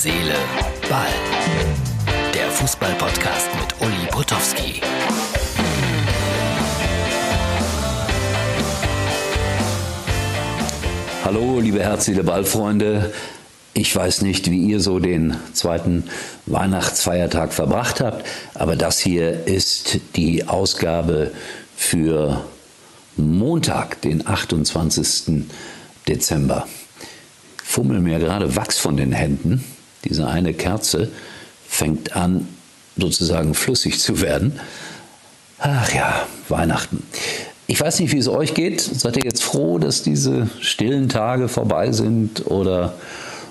Seele, Ball. Der Fußball-Podcast mit Uli Potowski. Hallo, liebe Herz, Seele, Ball-Freunde. Ich weiß nicht, wie ihr so den zweiten Weihnachtsfeiertag verbracht habt, aber das hier ist die Ausgabe für Montag, den 28. Dezember. Fummel mir gerade Wachs von den Händen. Diese eine Kerze fängt an, sozusagen flüssig zu werden. Ach ja, Weihnachten. Ich weiß nicht, wie es euch geht. Seid ihr jetzt froh, dass diese stillen Tage vorbei sind oder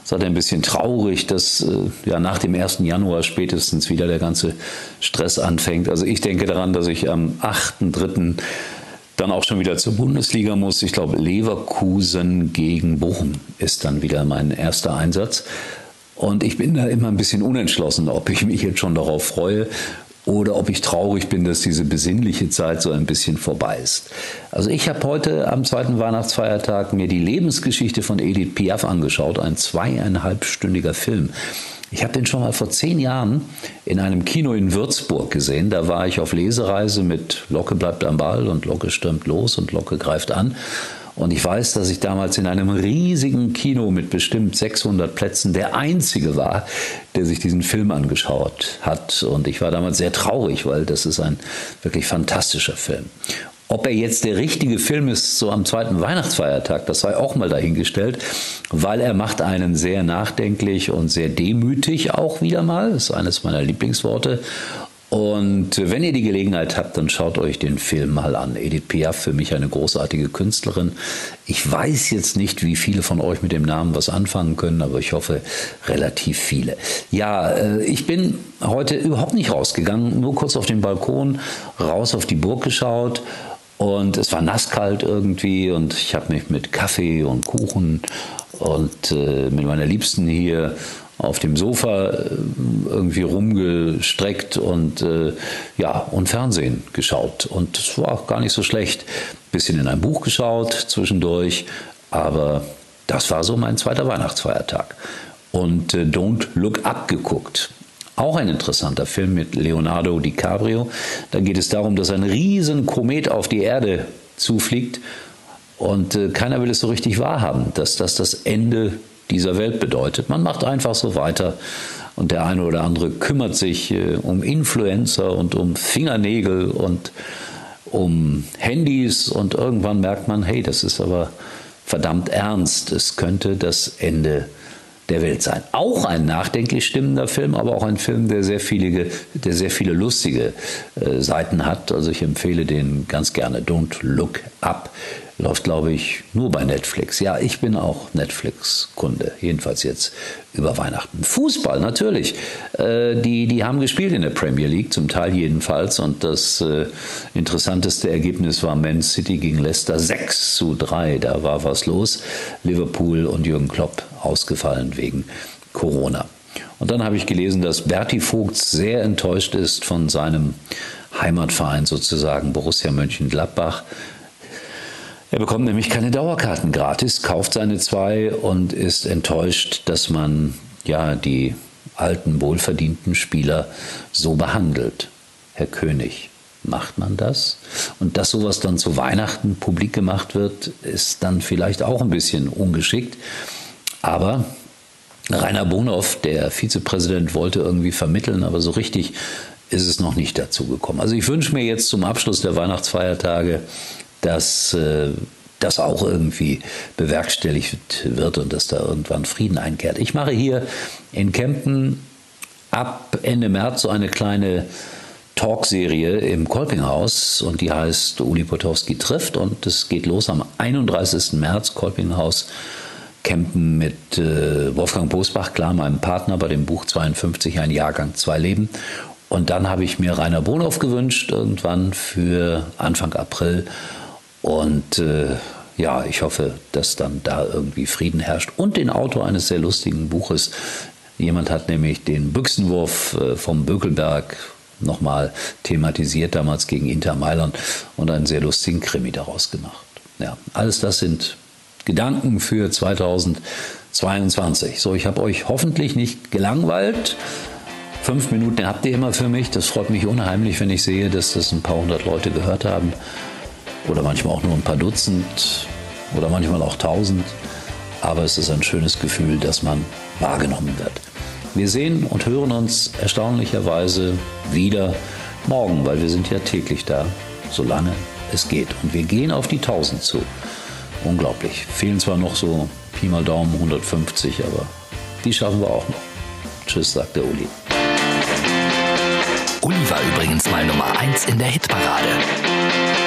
seid ihr ein bisschen traurig, dass äh, ja nach dem 1. Januar spätestens wieder der ganze Stress anfängt? Also ich denke daran, dass ich am 8.3 dann auch schon wieder zur Bundesliga muss. Ich glaube, Leverkusen gegen Bochum ist dann wieder mein erster Einsatz. Und ich bin da immer ein bisschen unentschlossen, ob ich mich jetzt schon darauf freue oder ob ich traurig bin, dass diese besinnliche Zeit so ein bisschen vorbei ist. Also ich habe heute am zweiten Weihnachtsfeiertag mir die Lebensgeschichte von Edith Piaf angeschaut, ein zweieinhalbstündiger Film. Ich habe den schon mal vor zehn Jahren in einem Kino in Würzburg gesehen. Da war ich auf Lesereise mit Locke bleibt am Ball und Locke stürmt los und Locke greift an. Und ich weiß, dass ich damals in einem riesigen Kino mit bestimmt 600 Plätzen der Einzige war, der sich diesen Film angeschaut hat. Und ich war damals sehr traurig, weil das ist ein wirklich fantastischer Film. Ob er jetzt der richtige Film ist, so am zweiten Weihnachtsfeiertag, das sei auch mal dahingestellt, weil er macht einen sehr nachdenklich und sehr demütig auch wieder mal. Das ist eines meiner Lieblingsworte. Und wenn ihr die Gelegenheit habt, dann schaut euch den Film mal an. Edith Piaf, für mich eine großartige Künstlerin. Ich weiß jetzt nicht, wie viele von euch mit dem Namen was anfangen können, aber ich hoffe relativ viele. Ja, äh, ich bin heute überhaupt nicht rausgegangen, nur kurz auf den Balkon, raus auf die Burg geschaut und es war nasskalt irgendwie und ich habe mich mit Kaffee und Kuchen und äh, mit meiner Liebsten hier auf dem Sofa äh, irgendwie rumgestreckt und äh, ja und Fernsehen geschaut und es war auch gar nicht so schlecht. Bisschen in ein Buch geschaut zwischendurch, aber das war so mein zweiter Weihnachtsfeiertag und äh, Don't Look Up geguckt. Auch ein interessanter Film mit Leonardo DiCaprio. Da geht es darum, dass ein riesen Komet auf die Erde zufliegt und äh, keiner will es so richtig wahrhaben, dass das das Ende dieser Welt bedeutet. Man macht einfach so weiter und der eine oder andere kümmert sich äh, um Influencer und um Fingernägel und um Handys und irgendwann merkt man, hey, das ist aber verdammt ernst. Es könnte das Ende der Welt sein. Auch ein nachdenklich stimmender Film, aber auch ein Film, der sehr viele, der sehr viele lustige äh, Seiten hat. Also ich empfehle den ganz gerne. Don't Look Up. Läuft, glaube ich, nur bei Netflix. Ja, ich bin auch Netflix-Kunde, jedenfalls jetzt über Weihnachten. Fußball, natürlich. Äh, die, die haben gespielt in der Premier League, zum Teil jedenfalls. Und das äh, interessanteste Ergebnis war Man City gegen Leicester 6 zu 3. Da war was los. Liverpool und Jürgen Klopp ausgefallen wegen Corona. Und dann habe ich gelesen, dass Berti Vogt sehr enttäuscht ist von seinem Heimatverein sozusagen, Borussia Mönchengladbach. Er bekommt nämlich keine Dauerkarten gratis, kauft seine zwei und ist enttäuscht, dass man ja die alten wohlverdienten Spieler so behandelt. Herr König, macht man das? Und dass sowas dann zu Weihnachten publik gemacht wird, ist dann vielleicht auch ein bisschen ungeschickt. Aber Rainer Bonhoff, der Vizepräsident, wollte irgendwie vermitteln, aber so richtig ist es noch nicht dazu gekommen. Also ich wünsche mir jetzt zum Abschluss der Weihnachtsfeiertage dass äh, das auch irgendwie bewerkstelligt wird und dass da irgendwann Frieden einkehrt. Ich mache hier in Kempen ab Ende März so eine kleine Talkserie im Kolpinghaus und die heißt Uli Potowski trifft und es geht los am 31. März, Kolpinghaus Kempen mit äh, Wolfgang Bosbach, klar, meinem Partner bei dem Buch 52, ein Jahrgang, zwei Leben. Und dann habe ich mir Rainer Bonhoff gewünscht, irgendwann für Anfang April. Und äh, ja, ich hoffe, dass dann da irgendwie Frieden herrscht. Und den Autor eines sehr lustigen Buches. Jemand hat nämlich den Büchsenwurf äh, vom Bökelberg nochmal thematisiert, damals gegen Inter Mailand und einen sehr lustigen Krimi daraus gemacht. Ja, alles das sind Gedanken für 2020. 22. So, ich habe euch hoffentlich nicht gelangweilt. Fünf Minuten habt ihr immer für mich. Das freut mich unheimlich, wenn ich sehe, dass das ein paar hundert Leute gehört haben. Oder manchmal auch nur ein paar Dutzend oder manchmal auch tausend. Aber es ist ein schönes Gefühl, dass man wahrgenommen wird. Wir sehen und hören uns erstaunlicherweise wieder morgen, weil wir sind ja täglich da, solange es geht. Und wir gehen auf die 1000 zu. Unglaublich. Fehlen zwar noch so Pi mal Daumen 150, aber die schaffen wir auch noch. Tschüss, sagt der Uli. Uli war übrigens mal Nummer 1 in der Hitparade.